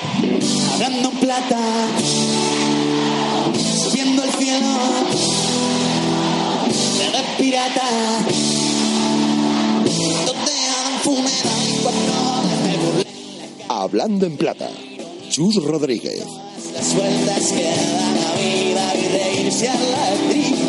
Hablando plata, subiendo el cielo, de pirata, donde hagan funeral y cuando me burlen Hablando en plata, Chus Rodríguez. las vueltas que da la vida y reírse a la tristeza,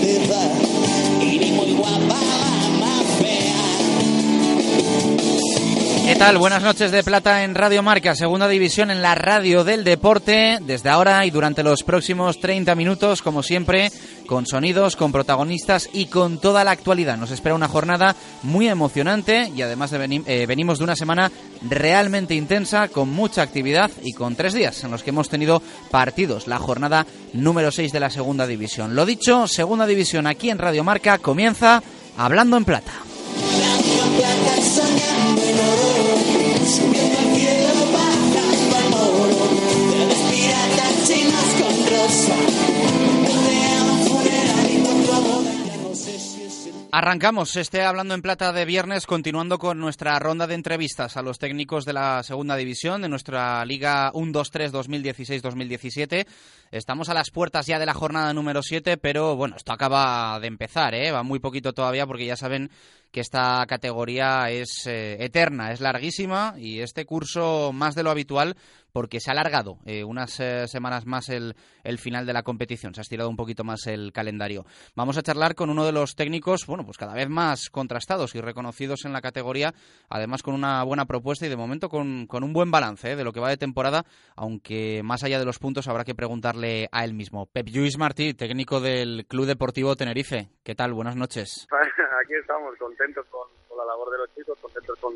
tal? Buenas noches de Plata en Radio Marca, segunda división en la radio del deporte, desde ahora y durante los próximos 30 minutos, como siempre, con sonidos, con protagonistas y con toda la actualidad. Nos espera una jornada muy emocionante y además de eh, venimos de una semana realmente intensa, con mucha actividad y con tres días en los que hemos tenido partidos, la jornada número 6 de la segunda división. Lo dicho, segunda división aquí en Radio Marca comienza Hablando en Plata. Plata soñando en oro, Arrancamos este Hablando en Plata de viernes, continuando con nuestra ronda de entrevistas a los técnicos de la segunda división de nuestra Liga 1-2-3 2016-2017. Estamos a las puertas ya de la jornada número 7, pero bueno, esto acaba de empezar, ¿eh? va muy poquito todavía porque ya saben que esta categoría es eh, eterna, es larguísima y este curso más de lo habitual porque se ha alargado eh, unas eh, semanas más el, el final de la competición, se ha estirado un poquito más el calendario. Vamos a charlar con uno de los técnicos, bueno, pues cada vez más contrastados y reconocidos en la categoría, además con una buena propuesta y de momento con, con un buen balance de lo que va de temporada, aunque más allá de los puntos habrá que preguntarle a él mismo. Pep Lluís Martí, técnico del Club Deportivo Tenerife. ¿Qué tal? Buenas noches. Aquí estamos contentos con, la labor de los chicos, contentos con,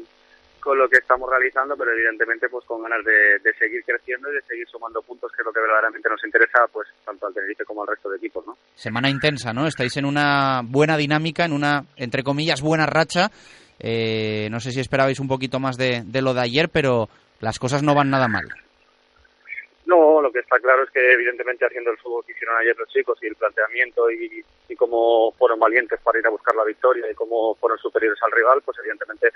con lo que estamos realizando, pero evidentemente pues con ganas de, de seguir creciendo y de seguir sumando puntos, que es lo que verdaderamente nos interesa, pues tanto al Tenerife como al resto de equipos, ¿no? Semana intensa, ¿no? Estáis en una buena dinámica, en una, entre comillas, buena racha. Eh, no sé si esperabais un poquito más de lo de ayer, pero las cosas no van nada mal. Lo que está claro es que evidentemente haciendo el fútbol que hicieron ayer los chicos y el planteamiento y, y cómo fueron valientes para ir a buscar la victoria y cómo fueron superiores al rival, pues evidentemente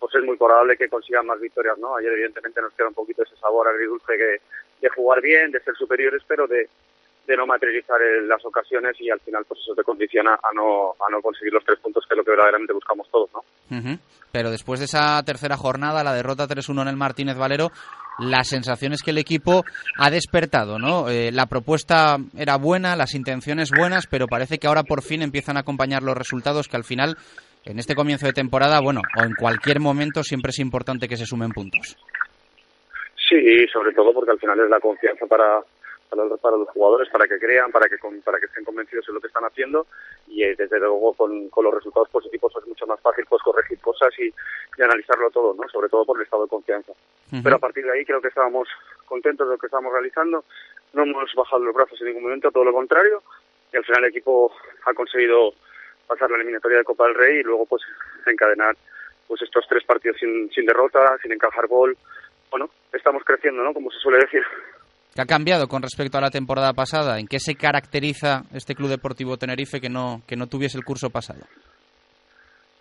pues es muy probable que consigan más victorias, ¿no? Ayer evidentemente nos queda un poquito ese sabor agridulce que, de jugar bien, de ser superiores, pero de, de no materializar las ocasiones y al final pues eso te condiciona a no, a no conseguir los tres puntos que es lo que verdaderamente buscamos todos, ¿no? Ujú. Pero después de esa tercera jornada, la derrota 3-1 en el Martínez Valero, la sensación es que el equipo ha despertado, ¿no? Eh, la propuesta era buena, las intenciones buenas, pero parece que ahora por fin empiezan a acompañar los resultados que al final, en este comienzo de temporada, bueno, o en cualquier momento, siempre es importante que se sumen puntos. Sí, sobre todo porque al final es la confianza para, para, los, para los jugadores, para que crean, para que con- para que estén convencidos en lo que están haciendo y eh, desde luego con, con los resultados positivos es mucho más fácil pues corregir cosas y, y analizarlo todo, ¿no? Sobre todo por el estado de confianza. Ujú. Pero a partir de ahí creo que estábamos contentos de lo que estábamos realizando, no hemos bajado los brazos en ningún momento, todo lo contrario, y al final el equipo ha conseguido pasar la eliminatoria de Copa del Rey y luego pues encadenar pues estos tres partidos sin, sin derrota, sin encajar gol. Bueno, estamos creciendo, ¿no? Como se suele decir. ¿Qué ha cambiado con respecto a la temporada pasada? ¿En qué se caracteriza este Club Deportivo Tenerife que no, que no tuviese el curso pasado?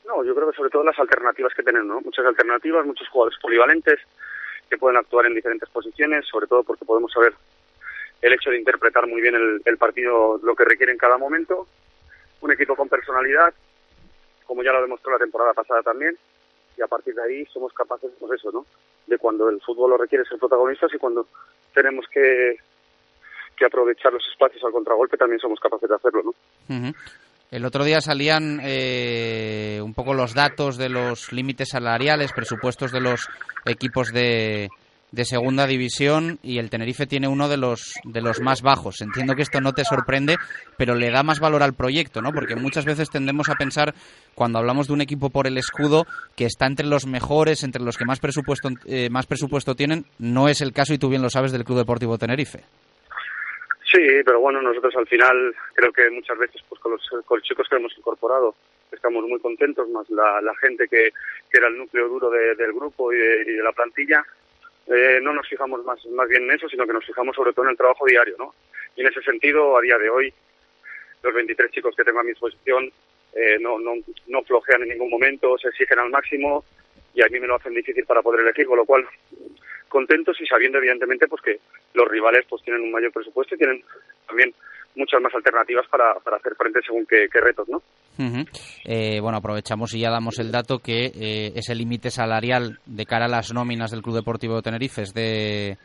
No, yo creo que sobre todo las alternativas que tenemos, ¿no? Muchas alternativas, muchos jugadores polivalentes que pueden actuar en diferentes posiciones, sobre todo porque podemos saber el hecho de interpretar muy bien el, el partido, lo que requiere en cada momento. Un equipo con personalidad, como ya lo demostró la temporada pasada también, y a partir de ahí somos capaces, pues eso, ¿no? De cuando el fútbol lo requiere ser protagonistas y cuando tenemos que, que aprovechar los espacios al contragolpe también somos capaces de hacerlo, ¿no? Ujú. El otro día salían eh, un poco los datos de los límites salariales, presupuestos de los equipos de, de segunda división y el Tenerife tiene uno de los de los más bajos. Entiendo que esto no te sorprende, pero le da más valor al proyecto, ¿no? Porque muchas veces tendemos a pensar cuando hablamos de un equipo por el escudo que está entre los mejores, entre los que más presupuesto eh, más presupuesto tienen, no es el caso y tú bien lo sabes del Club Deportivo Tenerife. Sí, pero bueno, nosotros al final creo que muchas veces pues con los, con los chicos que hemos incorporado estamos muy contentos, más la, la gente que, que era el núcleo duro de- del grupo y de, y de la plantilla, eh, no nos fijamos más, más bien en eso, sino que nos fijamos sobre todo en el trabajo diario, ¿no? Y en ese sentido, a día de hoy, los 23 chicos que tengo a mi disposición eh, no, no, no flojean en ningún momento, se exigen al máximo y a mí me lo hacen difícil para poder elegir, con lo cual contentos y sabiendo evidentemente pues que los rivales pues tienen un mayor presupuesto y tienen también muchas más alternativas para, para hacer frente según qué, retos, ¿no? Ujú. Eh, bueno, aprovechamos y ya damos el dato que eh, ese límite salarial de cara a las nóminas del Club Deportivo de Tenerife es de,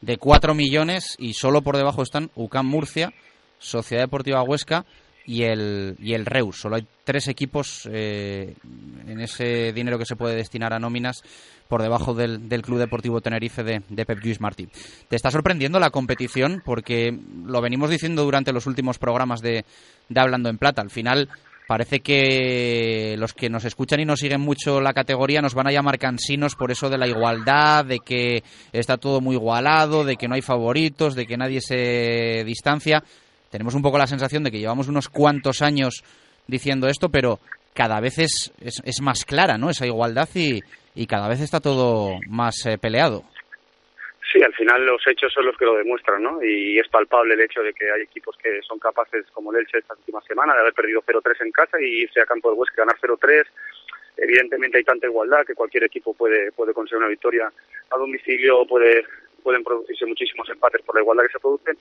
de 4 millones y solo por debajo están UCAM Murcia, Sociedad Deportiva Huesca y el, y el Reus. Solo hay tres equipos eh, en ese dinero que se puede destinar a nóminas por debajo del, del Club Deportivo Tenerife de, Pep Lluís Martí. ¿Te está sorprendiendo la competición? Porque lo venimos diciendo durante los últimos programas de, de Hablando en Plata. Al final parece que los que nos escuchan y nos siguen mucho la categoría nos van a llamar cansinos por eso de la igualdad, de que está todo muy igualado, de que no hay favoritos, de que nadie se distancia. Tenemos un poco la sensación de que llevamos unos cuantos años diciendo esto, pero cada vez es, es, es más clara ¿no? esa igualdad y, y cada vez está todo más eh, peleado. Sí, al final los hechos son los que lo demuestran, ¿no? Y es palpable el hecho de que hay equipos que son capaces, como el Elche esta última semana, de haber perdido 0-3 en casa y irse a campo del Huesca ganar 0-3. Evidentemente hay tanta igualdad que cualquier equipo puede puede conseguir una victoria a domicilio, puede pueden producirse muchísimos empates por la igualdad que se producen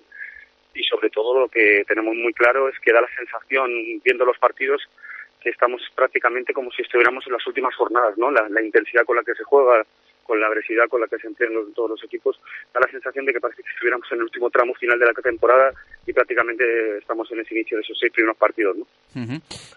y sobre todo lo que tenemos muy claro es que da la sensación, viendo los partidos, que estamos prácticamente como si estuviéramos en las últimas jornadas, ¿no? La, la intensidad con la que se juega, con la agresividad con la que se emplean los- todos los equipos, da la sensación de que parece que estuviéramos en el último tramo final de la temporada y prácticamente estamos en ese inicio de esos seis primeros partidos, ¿no?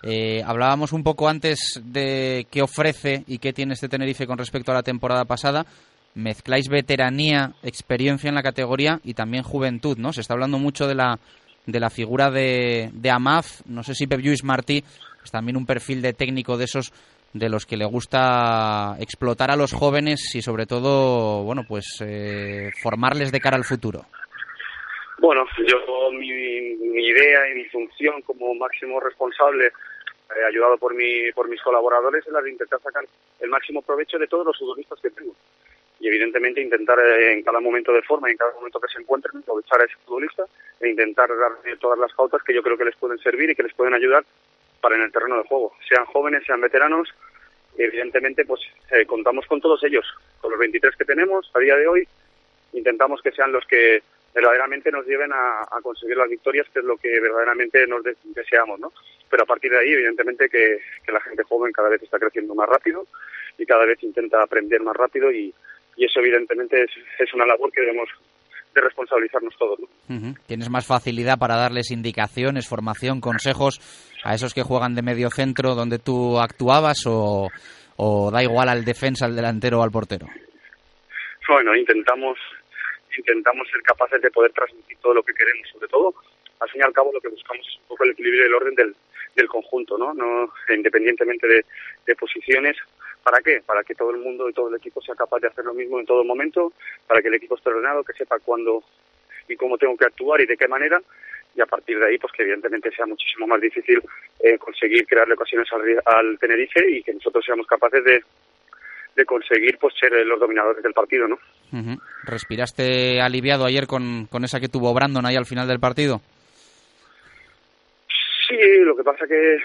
Eh, hablábamos un poco antes de qué ofrece y qué tiene este Tenerife con respecto a la temporada pasada. Mezcláis veteranía, experiencia en la categoría y también juventud, ¿no? Se está hablando mucho de la, de la figura de, de Amaz. No sé si Pep Lluís Martí es también un perfil de técnico de esos de los que le gusta explotar a los jóvenes y sobre todo, bueno, pues eh, formarles de cara al futuro. Bueno, yo mi, idea y mi función como máximo responsable, eh, ayudado por mi, por mis colaboradores, es la de intentar sacar el máximo provecho de todos los futbolistas que tengo. Y evidentemente intentar eh, en cada momento de forma y en cada momento que se encuentren aprovechar a ese futbolista e intentar darle todas las pautas que yo creo que les pueden servir y que les pueden ayudar para en el terreno de juego, sean jóvenes, sean veteranos. Evidentemente, pues eh, contamos con todos ellos, con los 23 que tenemos a día de hoy, intentamos que sean los que verdaderamente nos lleven a, a conseguir las victorias, que es lo que verdaderamente nos de- deseamos, ¿no? Pero a partir de ahí, evidentemente, que, que la gente joven cada vez está creciendo más rápido y cada vez intenta aprender más rápido y, y eso, evidentemente, es, es una labor que debemos de responsabilizarnos todos, ¿no? Tienes más facilidad para darles indicaciones, formación, consejos a esos que juegan de medio centro donde tú actuabas o, o da igual al defensa, al delantero o al portero. Bueno, intentamos intentamos ser capaces de poder transmitir todo lo que queremos, sobre todo, al fin y al cabo lo que buscamos es un poco el equilibrio y el orden del, del conjunto, ¿no? no Independientemente de, de posiciones, ¿para qué? Para que todo el mundo y todo el equipo sea capaz de hacer lo mismo en todo momento, para que el equipo esté ordenado, que sepa cuándo y cómo tengo que actuar y de qué manera, y a partir de ahí, pues que evidentemente sea muchísimo más difícil eh, conseguir crearle ocasiones al, al Tenerife y que nosotros seamos capaces de, de conseguir pues ser eh, los dominadores del partido, ¿no? Ujú. ¿Respiraste aliviado ayer con, con esa que tuvo Brandon ahí al final del partido? Sí, lo que pasa que,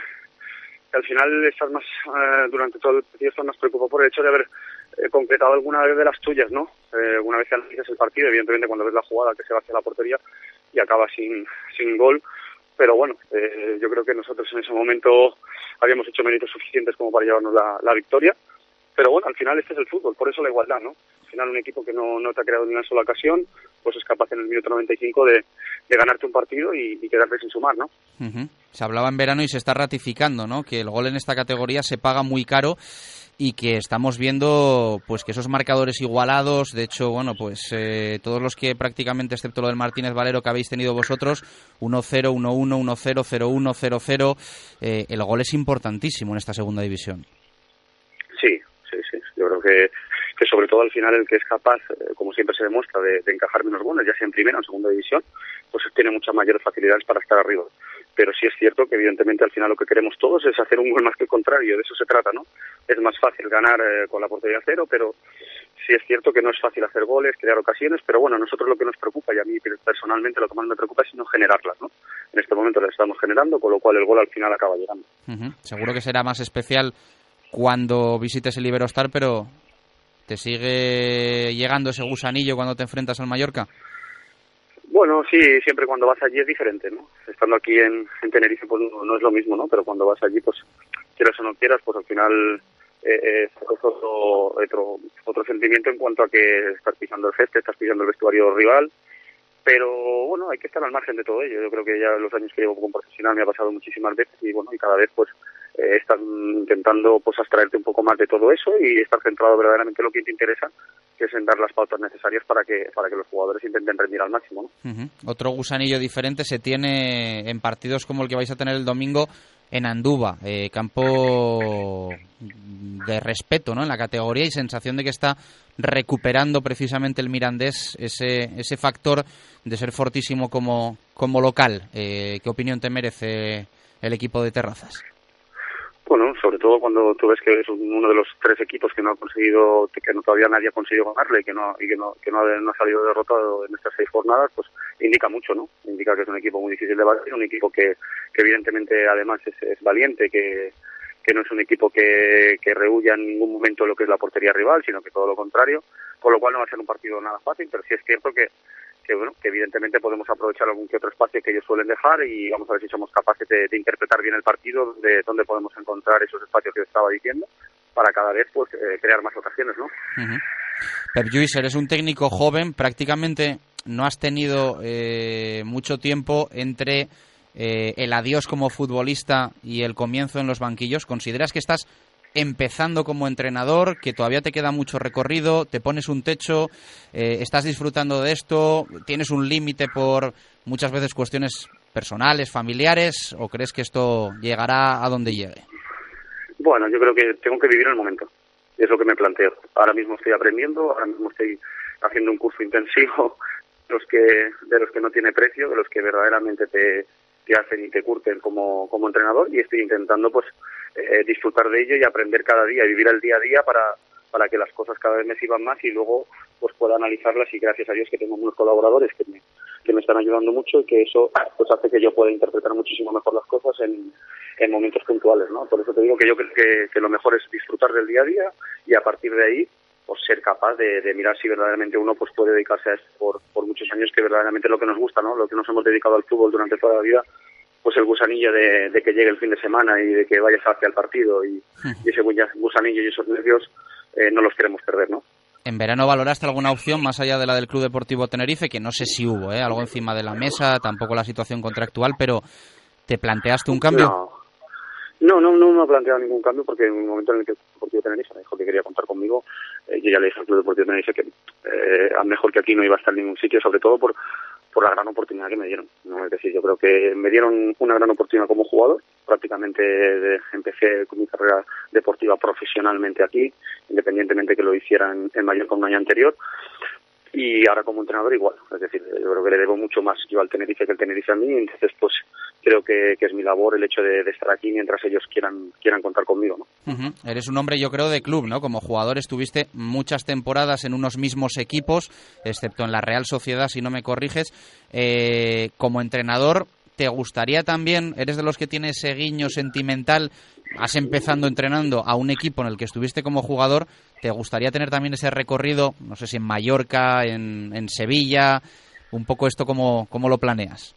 que al final estás más, eh, durante todo el partido estás más preocupado por el hecho de haber eh, concretado alguna vez de las tuyas, ¿no? Eh, una vez que analizas el partido, evidentemente cuando ves la jugada que se va hacia la portería y acaba sin, sin gol, pero bueno, eh, yo creo que nosotros en ese momento habíamos hecho méritos suficientes como para llevarnos la, la victoria, pero bueno, al final este es el fútbol, por eso la igualdad, ¿no? Al final un equipo que no, no te ha creado ni una sola ocasión, pues es capaz en el minuto 95 de, de ganarte un partido y, y quedarte sin sumar, ¿no? Se hablaba en verano y se está ratificando, ¿no? Que el gol en esta categoría se paga muy caro y que estamos viendo pues que esos marcadores igualados, de hecho, bueno, pues eh, todos los que prácticamente, excepto lo del Martínez Valero que habéis tenido vosotros, 1-0, 1-1, 1-0, 0-1, 0-0, eh, el gol es importantísimo en esta segunda división. Sí, sí, sí. Yo creo que, que sobre todo al final el que es capaz, eh, como siempre se demuestra, de, encajar menos goles, ya sea en primera o en segunda división, pues tiene muchas mayores facilidades para estar arriba pero sí es cierto que evidentemente al final lo que queremos todos es hacer un gol más que el contrario, de eso se trata, ¿no? Es más fácil ganar eh, con la portería cero, pero sí es cierto que no es fácil hacer goles, crear ocasiones, pero bueno, a nosotros lo que nos preocupa, y a mí personalmente lo que más me preocupa es no generarlas, ¿no? En este momento las estamos generando, con lo cual el gol al final acaba llegando. Seguro que será más especial cuando visites el Iberostar, pero ¿te sigue llegando ese gusanillo cuando te enfrentas al Mallorca? Bueno, sí, siempre cuando vas allí es diferente, ¿no? Estando aquí en, en Tenerife pues no, es lo mismo, ¿no? Pero cuando vas allí, pues quieras o no quieras, pues al final eh, es otro, otro, otro sentimiento en cuanto a que estás pisando el césped, estás pisando el vestuario rival, pero bueno, hay que estar al margen de todo ello. Yo creo que ya los años que llevo como profesional me ha pasado muchísimas veces y bueno, y cada vez pues eh, estás intentando pues abstraerte un poco más de todo eso y estar centrado verdaderamente en lo que te interesa que es en dar las pautas necesarias para que para que los jugadores intenten rendir al máximo. Otro gusanillo diferente se tiene en partidos como el que vais a tener el domingo en Anduba, eh, campo de respeto ¿no? en la categoría y sensación de que está recuperando precisamente el Mirandés ese, ese factor de ser fortísimo como, como local. Eh, ¿Qué opinión te merece el equipo de Terrazas? Bueno, sobre todo cuando tú ves que es uno de los tres equipos que no ha conseguido, que no, todavía nadie ha conseguido ganarle y que no y que no, que no, ha, salido derrotado en estas seis jornadas, pues indica mucho, ¿no? Indica que es un equipo muy difícil de batir, un equipo que, que evidentemente además es, es valiente, que, que no es un equipo que, que rehuya en ningún momento lo que es la portería rival, sino que todo lo contrario, con lo cual no va a ser un partido nada fácil, pero sí es cierto que que bueno, que evidentemente podemos aprovechar algún que otro espacio que ellos suelen dejar y vamos a ver si somos capaces de, interpretar bien el partido, de dónde podemos encontrar esos espacios que estaba diciendo para cada vez pues eh, crear más ocasiones, ¿no? Pep Lluís, eres un técnico joven, prácticamente no has tenido eh, mucho tiempo entre eh, el adiós como futbolista y el comienzo en los banquillos. ¿Consideras que estás empezando como entrenador, que todavía te queda mucho recorrido, te pones un techo, eh, estás disfrutando de esto, tienes un límite por muchas veces cuestiones personales, familiares, o crees que esto llegará a donde llegue? Bueno, yo creo que tengo que vivir el momento. Es lo que me planteo. Ahora mismo estoy aprendiendo, ahora mismo estoy haciendo un curso intensivo de los que, de los que no tiene precio, de los que verdaderamente te, te hacen y te curten como, como entrenador y estoy intentando pues eh, disfrutar de ello y aprender cada día, vivir el día a día para, para que las cosas cada vez me sirvan más y luego pues pueda analizarlas y gracias a Dios que tengo unos colaboradores que me, que me están ayudando mucho y que eso pues hace que yo pueda interpretar muchísimo mejor las cosas en, en momentos puntuales, ¿no? Por eso te digo que yo creo que, que lo mejor es disfrutar del día a día y a partir de ahí pues ser capaz de, de, mirar si verdaderamente uno pues puede dedicarse a esto por, por muchos años que verdaderamente es lo que nos gusta, ¿no? Lo que nos hemos dedicado al fútbol durante toda la vida pues el gusanillo de, que llegue el fin de semana y de que vayas hacia el partido y, ese gusanillo y esos nervios eh, no los queremos perder, ¿no? ¿En verano valoraste alguna opción más allá de la del Club Deportivo Tenerife? Que no sé si hubo, ¿eh? Algo encima de la mesa, tampoco la situación contractual, pero ¿te planteaste un cambio? No, no, no, me he planteado ningún cambio porque en el momento en el que el Deportivo Tenerife me dijo que quería contar conmigo, eh, yo ya le dije al Club Deportivo Tenerife que eh, a mejor que aquí no iba a estar en ningún sitio, sobre todo por por la gran oportunidad que me dieron. ¿no? Es decir, yo creo que me dieron una gran oportunidad como jugador. Prácticamente empecé con mi carrera deportiva profesionalmente aquí, independientemente que lo hicieran en mayor con un año anterior y ahora como entrenador igual, es decir, yo creo que le debo mucho más yo al Tenerife que el Tenerife a mí, entonces pues creo que, es mi labor el hecho de, estar aquí mientras ellos quieran quieran contar conmigo, ¿no? Eres un hombre yo creo de club, ¿no? Como jugador estuviste muchas temporadas en unos mismos equipos, excepto en la Real Sociedad, si no me corriges, eh, como entrenador ¿Te gustaría también, eres de los que tiene ese guiño sentimental, has empezando entrenando a un equipo en el que estuviste como jugador, ¿te gustaría tener también ese recorrido, no sé si en Mallorca, en, en Sevilla, un poco esto cómo, cómo lo planeas?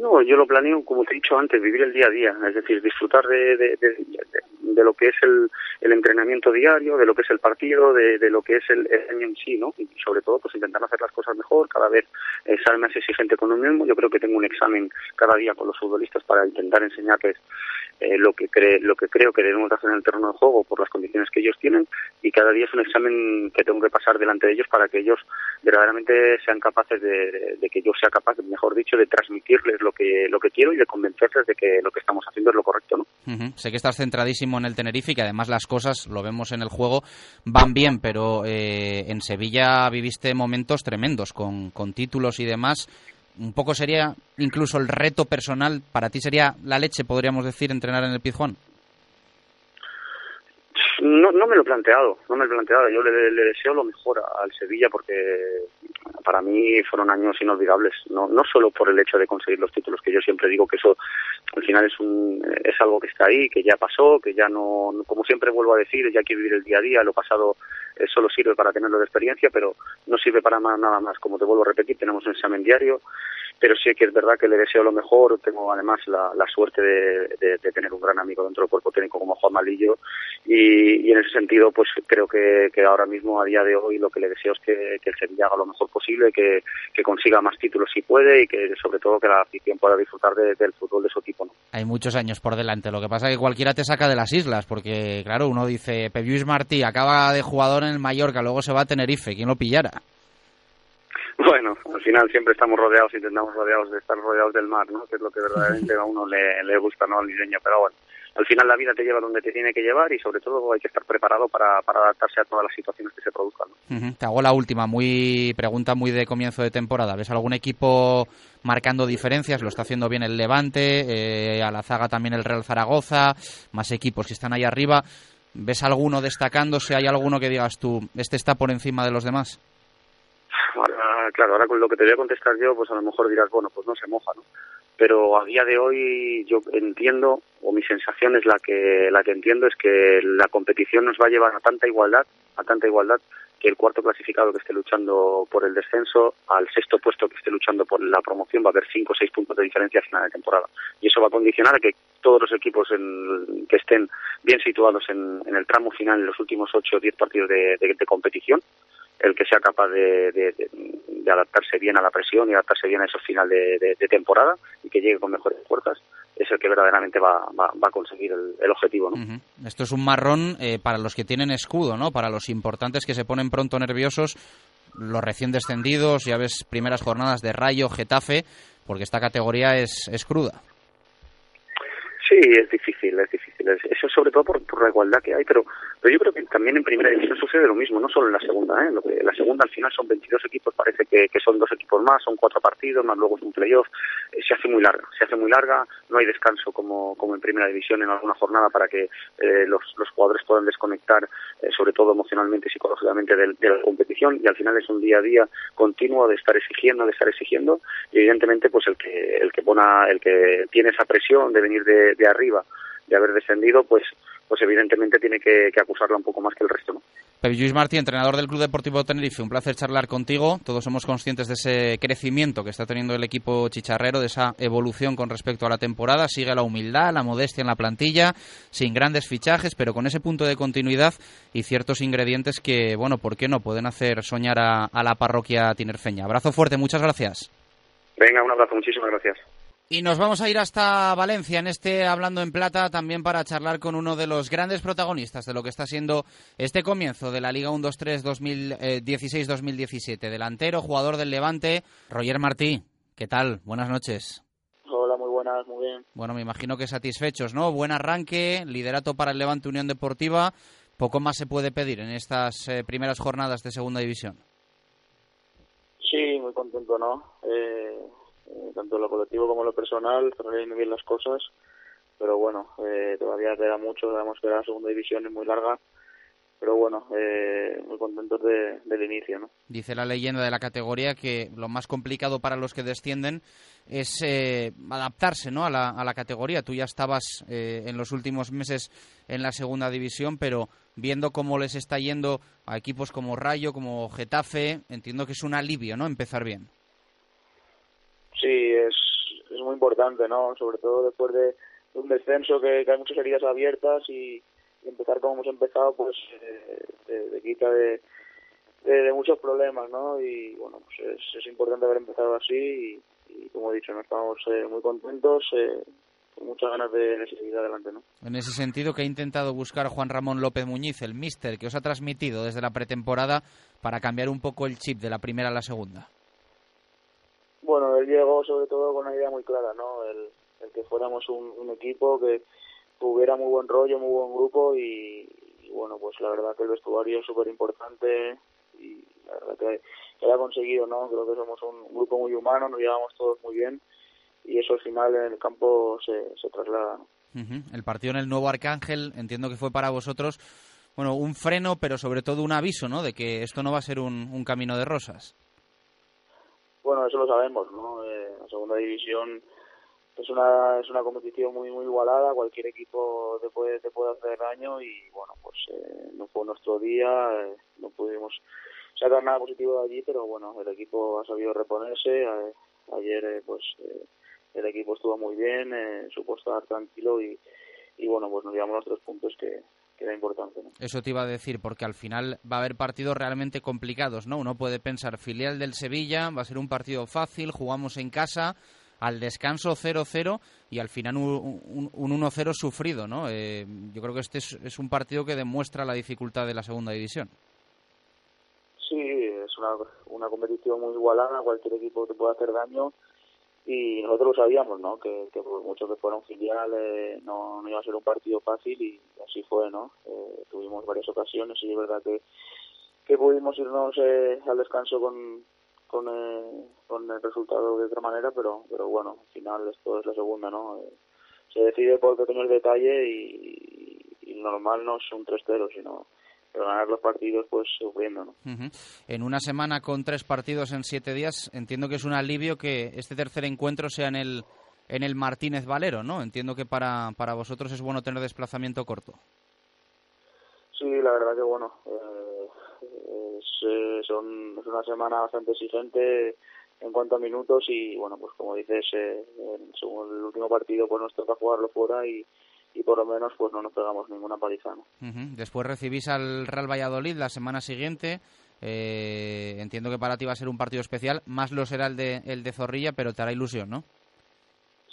No, yo lo planeo, como te he dicho antes, vivir el día a día, es decir, disfrutar de, de, lo que es el, el, entrenamiento diario, de lo que es el partido, de, lo que es el, el, año en sí, ¿no? Y sobre todo, pues intentar hacer las cosas mejor, cada vez eh, ser más exigente con uno mismo. Yo creo que tengo un examen cada día con los futbolistas para intentar enseñarles eh, lo que cree, lo que creo que debemos hacer en el terreno de juego por las condiciones que ellos tienen y cada día es un examen que tengo que pasar delante de ellos para que ellos verdaderamente sean capaces de, de, que yo sea capaz, mejor dicho, de transmitirles lo que lo que quiero y de convencerles de que lo que estamos haciendo es lo correcto, ¿no? Sé que estás centradísimo en el Tenerife y que además las cosas, lo vemos en el juego, van bien, pero eh, en Sevilla viviste momentos tremendos con, con títulos y demás un poco sería incluso el reto personal, para ti sería la leche, podríamos decir, entrenar en el Pizjuán. No, no me lo he planteado, no me lo he planteado. Yo le, deseo lo mejor al Sevilla porque para mí fueron años inolvidables. No, no solo por el hecho de conseguir los títulos, que yo siempre digo que eso al final es, un, es algo que está ahí, que ya pasó, que ya no, como siempre vuelvo a decir, ya hay que vivir el día a día. Lo pasado eh, solo sirve para tenerlo de experiencia, pero no sirve para nada más. Como te vuelvo a repetir, tenemos un examen diario pero sí que es verdad que le deseo lo mejor. Tengo además la, suerte de, tener un gran amigo dentro del cuerpo técnico como Juan Malillo y, en ese sentido pues creo que, ahora mismo a día de hoy lo que le deseo es que, el Sevilla haga lo mejor posible, que, consiga más títulos si puede y que sobre todo que la afición pueda disfrutar del fútbol de su tipo. ¿no? Hay muchos años por delante, lo que pasa es que cualquiera te saca de las islas porque claro, uno dice Pepius Martí acaba de jugador en el Mallorca, luego se va a Tenerife, ¿quién lo pillara? Bueno, al final siempre estamos rodeados, intentamos rodeados de estar rodeados del mar, ¿no? Que es lo que verdaderamente a uno le, gusta, ¿no? Al diseño, pero bueno, al final la vida te lleva donde te tiene que llevar y sobre todo hay que estar preparado para, para adaptarse a todas las situaciones que se produzcan. Te hago la última, muy pregunta muy de comienzo de temporada. ¿Ves algún equipo marcando diferencias? Lo está haciendo bien el Levante, eh, a la zaga también el Real Zaragoza, más equipos que están ahí arriba. ¿Ves alguno destacándose? ¿Hay alguno que digas tú, este está por encima de los demás? Claro, ahora con lo que te voy a contestar yo, pues a lo mejor dirás, bueno, pues no se moja, ¿no? Pero a día de hoy yo entiendo, o mi sensación es la que, la que entiendo, es que la competición nos va a llevar a tanta igualdad, a tanta igualdad, que el cuarto clasificado que esté luchando por el descenso, al sexto puesto que esté luchando por la promoción, va a haber cinco o seis puntos de diferencia a final de temporada. Y eso va a condicionar a que todos los equipos que estén bien situados en, el tramo final, en los últimos ocho o diez partidos de competición, el que sea capaz de, adaptarse bien a la presión y adaptarse bien a esos final de, temporada y que llegue con mejores fuerzas es el que verdaderamente va, a conseguir el, objetivo. ¿no? Esto es un marrón eh, para los que tienen escudo, ¿no? para los importantes que se ponen pronto nerviosos, los recién descendidos, ya ves primeras jornadas de Rayo, Getafe, porque esta categoría es, es cruda. Sí, es difícil, es difícil. Eso sobre todo por, por la igualdad que hay, pero, pero yo creo que también en primera división sucede lo mismo, no solo en la segunda. ¿eh? Lo que, la segunda al final son 22 equipos, parece que, son dos equipos más, son cuatro partidos, más luego es un playoff. Eh, se hace muy larga, se hace muy larga, no hay descanso como, como en primera división en alguna jornada para que eh, los, los jugadores puedan desconectar, eh, sobre todo emocionalmente y psicológicamente, de, de, la competición y al final es un día a día continuo de estar exigiendo, de estar exigiendo y evidentemente pues el que, el que, pona, el que tiene esa presión de venir de de arriba de haber descendido, pues pues evidentemente tiene que, acusarla un poco más que el resto. ¿no? Pepe Luis Martí, entrenador del Club Deportivo Tenerife, un placer charlar contigo. Todos somos conscientes de ese crecimiento que está teniendo el equipo chicharrero, de esa evolución con respecto a la temporada. Sigue la humildad, la modestia en la plantilla, sin grandes fichajes, pero con ese punto de continuidad y ciertos ingredientes que, bueno, ¿por qué no? Pueden hacer soñar a, a la parroquia tinerfeña. Abrazo fuerte, muchas gracias. Venga, un abrazo, muchísimas gracias. Y nos vamos a ir hasta Valencia en este Hablando en Plata también para charlar con uno de los grandes protagonistas de lo que está siendo este comienzo de la Liga 1-2-3 2016-2017. Delantero, jugador del Levante, Roger Martí. ¿Qué tal? Buenas noches. Hola, muy buenas, muy bien. Bueno, me imagino que satisfechos, ¿no? Buen arranque, liderato para el Levante Unión Deportiva. Poco más se puede pedir en estas eh, primeras jornadas de Segunda División. Sí, muy contento, ¿no? Eh eh, tanto lo colectivo como lo personal, muy bien las cosas, pero bueno, eh, todavía queda mucho, sabemos que la segunda división es muy larga, pero bueno, eh, muy contentos del inicio. ¿no? Dice la leyenda de la categoría que lo más complicado para los que descienden es adaptarse ¿no? a, la, a la categoría. Tú ya estabas en los últimos meses en la segunda división, pero viendo cómo les está yendo a equipos como Rayo, como Getafe, entiendo que es un alivio ¿no? empezar bien. Sí, es, es muy importante, ¿no? Sobre todo después de, un descenso que, hay muchas heridas abiertas y, empezar como hemos empezado, pues eh, quita de, de, muchos problemas, ¿no? Y bueno, pues es, es importante haber empezado así y, como he dicho, no estamos eh, muy contentos, eh, con muchas ganas de, seguir adelante, ¿no? En ese sentido, que ha intentado buscar Juan Ramón López Muñiz, el míster, que os ha transmitido desde la pretemporada para cambiar un poco el chip de la primera a la segunda? Él llegó sobre todo con una idea muy clara, ¿no? El, que fuéramos un, equipo que tuviera muy buen rollo, muy buen grupo y, bueno, pues la verdad que el vestuario es súper importante y la verdad que, que lo ha conseguido, ¿no? Creo que somos un grupo muy humano, nos llevamos todos muy bien y eso al final en el campo se, se traslada. El partido en el Nuevo Arcángel entiendo que fue para vosotros, bueno, un freno, pero sobre todo un aviso, ¿no? De que esto no va a ser un, un camino de rosas. Bueno, eso lo sabemos, ¿no? Eh, la segunda división es una es una competición muy muy igualada cualquier equipo te puede te puede hacer daño y bueno pues eh, no fue nuestro día eh, no pudimos sacar nada positivo de allí pero bueno el equipo ha sabido reponerse ayer pues el equipo estuvo muy bien supo estar tranquilo y, y bueno pues nos llevamos los tres puntos que, era importante. Eso te iba a decir, porque al final va a haber partidos realmente complicados, ¿no? Uno puede pensar, filial del Sevilla, va a ser un partido fácil, jugamos en casa, al descanso 0-0 y al final un, 1-0 sufrido, ¿no? Eh, yo creo que este es, un partido que demuestra la dificultad de la segunda división. Sí, es una, una competición muy igualada, cualquier equipo te puede hacer daño y nosotros lo sabíamos, ¿no? Que, que por mucho que fuera un filial eh, no, no, iba a ser un partido fácil y así fue, ¿no? Eh, tuvimos varias ocasiones y es verdad que, que pudimos irnos eh, al descanso con, con, con el resultado de otra manera, pero, pero bueno, al final esto es la segunda, ¿no? se decide por pequeños detalles y, y, normal no es un 3-0, sino pero ganar los partidos pues sufriendo. ¿no? En una semana con tres partidos en siete días, entiendo que es un alivio que este tercer encuentro sea en el, en el Martínez Valero, ¿no? Entiendo que para, para vosotros es bueno tener desplazamiento corto. Sí, la verdad que bueno, eh, es, eh, son, es una semana bastante exigente en cuanto a minutos y bueno, pues como dices, eh, según el último partido pues nos toca jugarlo fuera y, y por lo menos pues no nos pegamos ninguna paliza. Después recibís al Real Valladolid la semana siguiente. Eh, entiendo que para ti va a ser un partido especial, más lo será el de, el de Zorrilla, pero te hará ilusión, ¿no?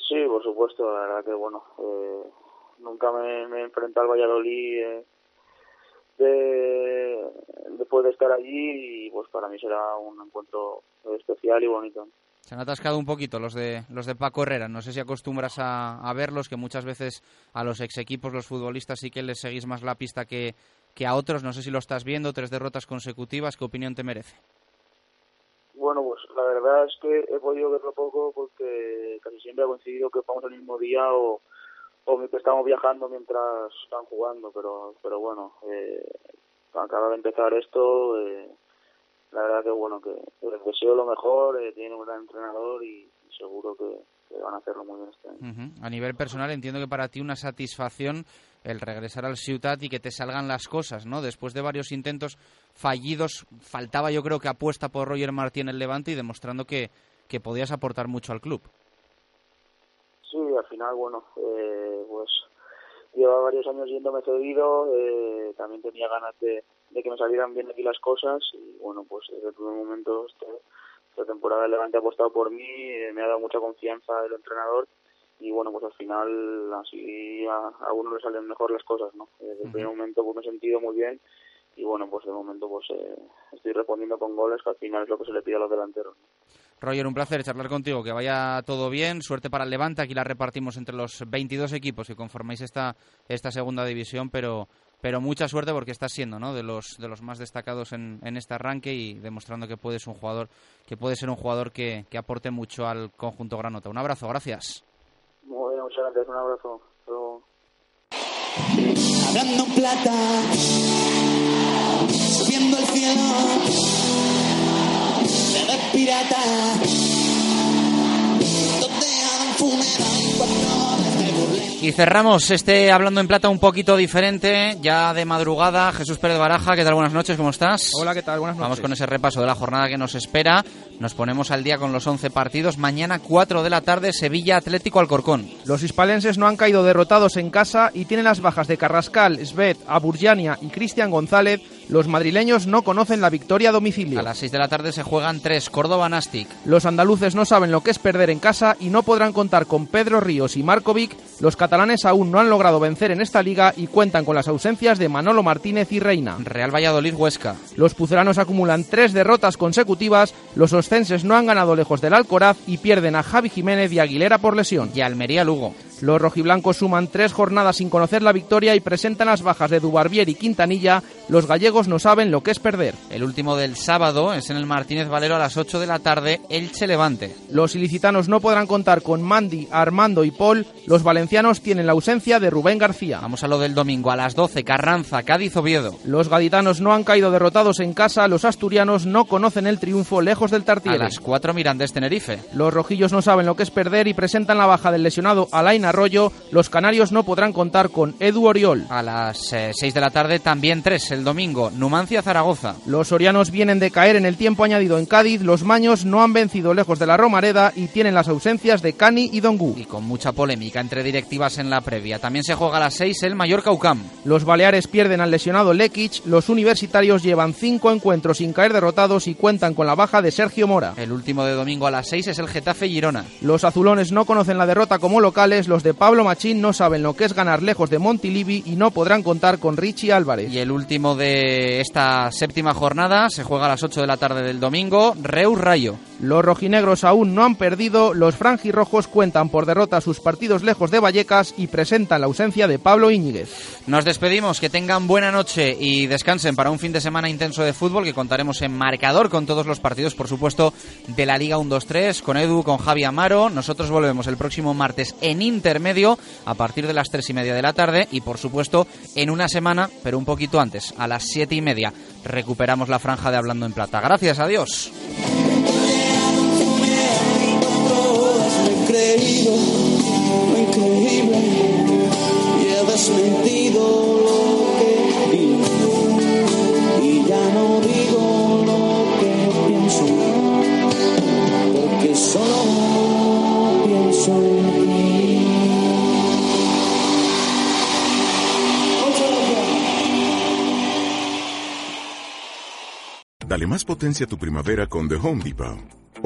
Sí, por supuesto, la verdad que bueno, eh, nunca me, me he enfrentado al Valladolid eh, de, después de estar allí y pues para mí será un encuentro especial y bonito. Se han atascado un poquito los de los de Paco Herrera. No sé si acostumbras a, verlos, que muchas veces a los ex equipos, los futbolistas, sí que les seguís más la pista que, que a otros. No sé si lo estás viendo, tres derrotas consecutivas. ¿Qué opinión te merece? Bueno, pues la verdad es que he podido verlo poco porque casi siempre ha coincidido que vamos el mismo día o, o que estamos viajando mientras están jugando. Pero, pero bueno, eh, acaba de empezar esto. Eh, la verdad que bueno, que les deseo lo mejor, eh, tiene un gran entrenador y, seguro que, van a hacerlo muy bien este año. A nivel personal entiendo que para ti una satisfacción el regresar al Ciutat y que te salgan las cosas, ¿no? Después de varios intentos fallidos, faltaba yo creo que apuesta por Roger Martí en el Levante y demostrando que, que podías aportar mucho al club. Sí, al final, bueno, eh, pues lleva varios años yéndome cedido, eh, también tenía ganas de, de que me salieran bien aquí las cosas y bueno, pues desde el primer momento esta temporada el Levante ha apostado por mí, eh, me ha dado mucha confianza el entrenador y bueno, pues al final así a, a uno le salen mejor las cosas, ¿no? Desde el primer momento pues me he sentido muy bien y bueno, pues de momento pues eh, estoy respondiendo con goles que al final es lo que se le pide a los delanteros. Roger, un placer charlar contigo, que vaya todo bien, suerte para el Levante, aquí la repartimos entre los 22 equipos que conformáis esta, esta segunda división, pero pero mucha suerte porque estás siendo ¿no? de los de los más destacados en, en este arranque y demostrando que puedes un jugador que puede ser un jugador que, que aporte mucho al conjunto Granota. Un abrazo, gracias. Muy bien, muchas gracias, un abrazo. Hablando plata, subiendo el cielo, pirata, y cerramos este Hablando en Plata un poquito diferente, ya de madrugada. Jesús Pérez Baraja, ¿qué tal? Buenas noches, ¿cómo estás? Hola, ¿qué tal? Buenas noches. Vamos con ese repaso de la jornada que nos espera. Nos ponemos al día con los 11 partidos. Mañana, 4 de la tarde, Sevilla Atlético Alcorcón. Los hispalenses no han caído derrotados en casa y tienen las bajas de Carrascal, Svet, Aburjania y Cristian González Los madrileños no conocen la victoria a domicilio. A las 6 de la tarde se juegan tres Córdoba-Nastic. Los andaluces no saben lo que es perder en casa y no podrán contar con Pedro Ríos y Markovic. Los catalanes aún no han logrado vencer en esta liga y cuentan con las ausencias de Manolo Martínez y Reina. Real Valladolid-Huesca. Los pucelanos acumulan tres derrotas consecutivas. Los oscenses no han ganado lejos del Alcoraz y pierden a Javi Jiménez y Aguilera por lesión. Y Almería-Lugo. Los rojiblancos suman tres jornadas sin conocer la victoria y presentan las bajas de Dubarbier y Quintanilla. Los gallegos no saben lo que es perder. El último del sábado es en el Martínez Valero a las 8 de la tarde, Elche Levante. Los ilicitanos no podrán contar con Mandy, Armando y Paul. Los valencianos tienen la ausencia de Rubén García. Vamos a lo del domingo, a las 12, Carranza, Cádiz, Oviedo. Los gaditanos no han caído derrotados en casa. Los asturianos no conocen el triunfo lejos del Tartiere. A las 4, Mirandés, Tenerife. Los rojillos no saben lo que es perder y presentan la baja del lesionado Alain Arroyo. Los canarios no podrán contar con Edu Oriol. A las 6 de la tarde, también 3, el domingo, Numancia, Zaragoza. Los sorianos vienen de caer en el tiempo añadido en Cádiz. Los maños no han vencido lejos de la Romareda y tienen las ausencias de Cani y Dongu. Y con mucha polémica entre directivas en la previa. También se juega a las 6 el Mallorca UCAM. Los baleares pierden al lesionado Lekic. Los universitarios llevan cinco encuentros sin caer derrotados y cuentan con la baja de Sergio Mora. El último de domingo a las 6 es el Getafe Girona. Los azulones no conocen la derrota como locales. Los de Pablo Machín no saben lo que es ganar lejos de Montilivi y no podrán contar con Richie Álvarez. Y el último de esta séptima jornada se juega a las 8 de la tarde del domingo, Reus Rayo. Los rojinegros aún no han perdido, los franjirrojos cuentan por derrota sus partidos lejos de Vallecas y presentan la ausencia de Pablo Íñiguez. Nos despedimos, que tengan buena noche y descansen para un fin de semana intenso de fútbol que contaremos en marcador con todos los partidos, por supuesto, de la Liga 1-2-3, con Edu, con Javi Amaro. Nosotros volvemos el próximo martes en intermedio a partir de las 3 y media de la tarde y, por supuesto, en una semana, pero un poquito antes, a las 7 y media, recuperamos la franja de Hablando en Plata. Gracias, adiós. Creído lo increíble y he desmentido lo que digo y ya no digo lo que pienso porque solo pienso en ti. Dale más potencia a tu primavera con The Home Depot.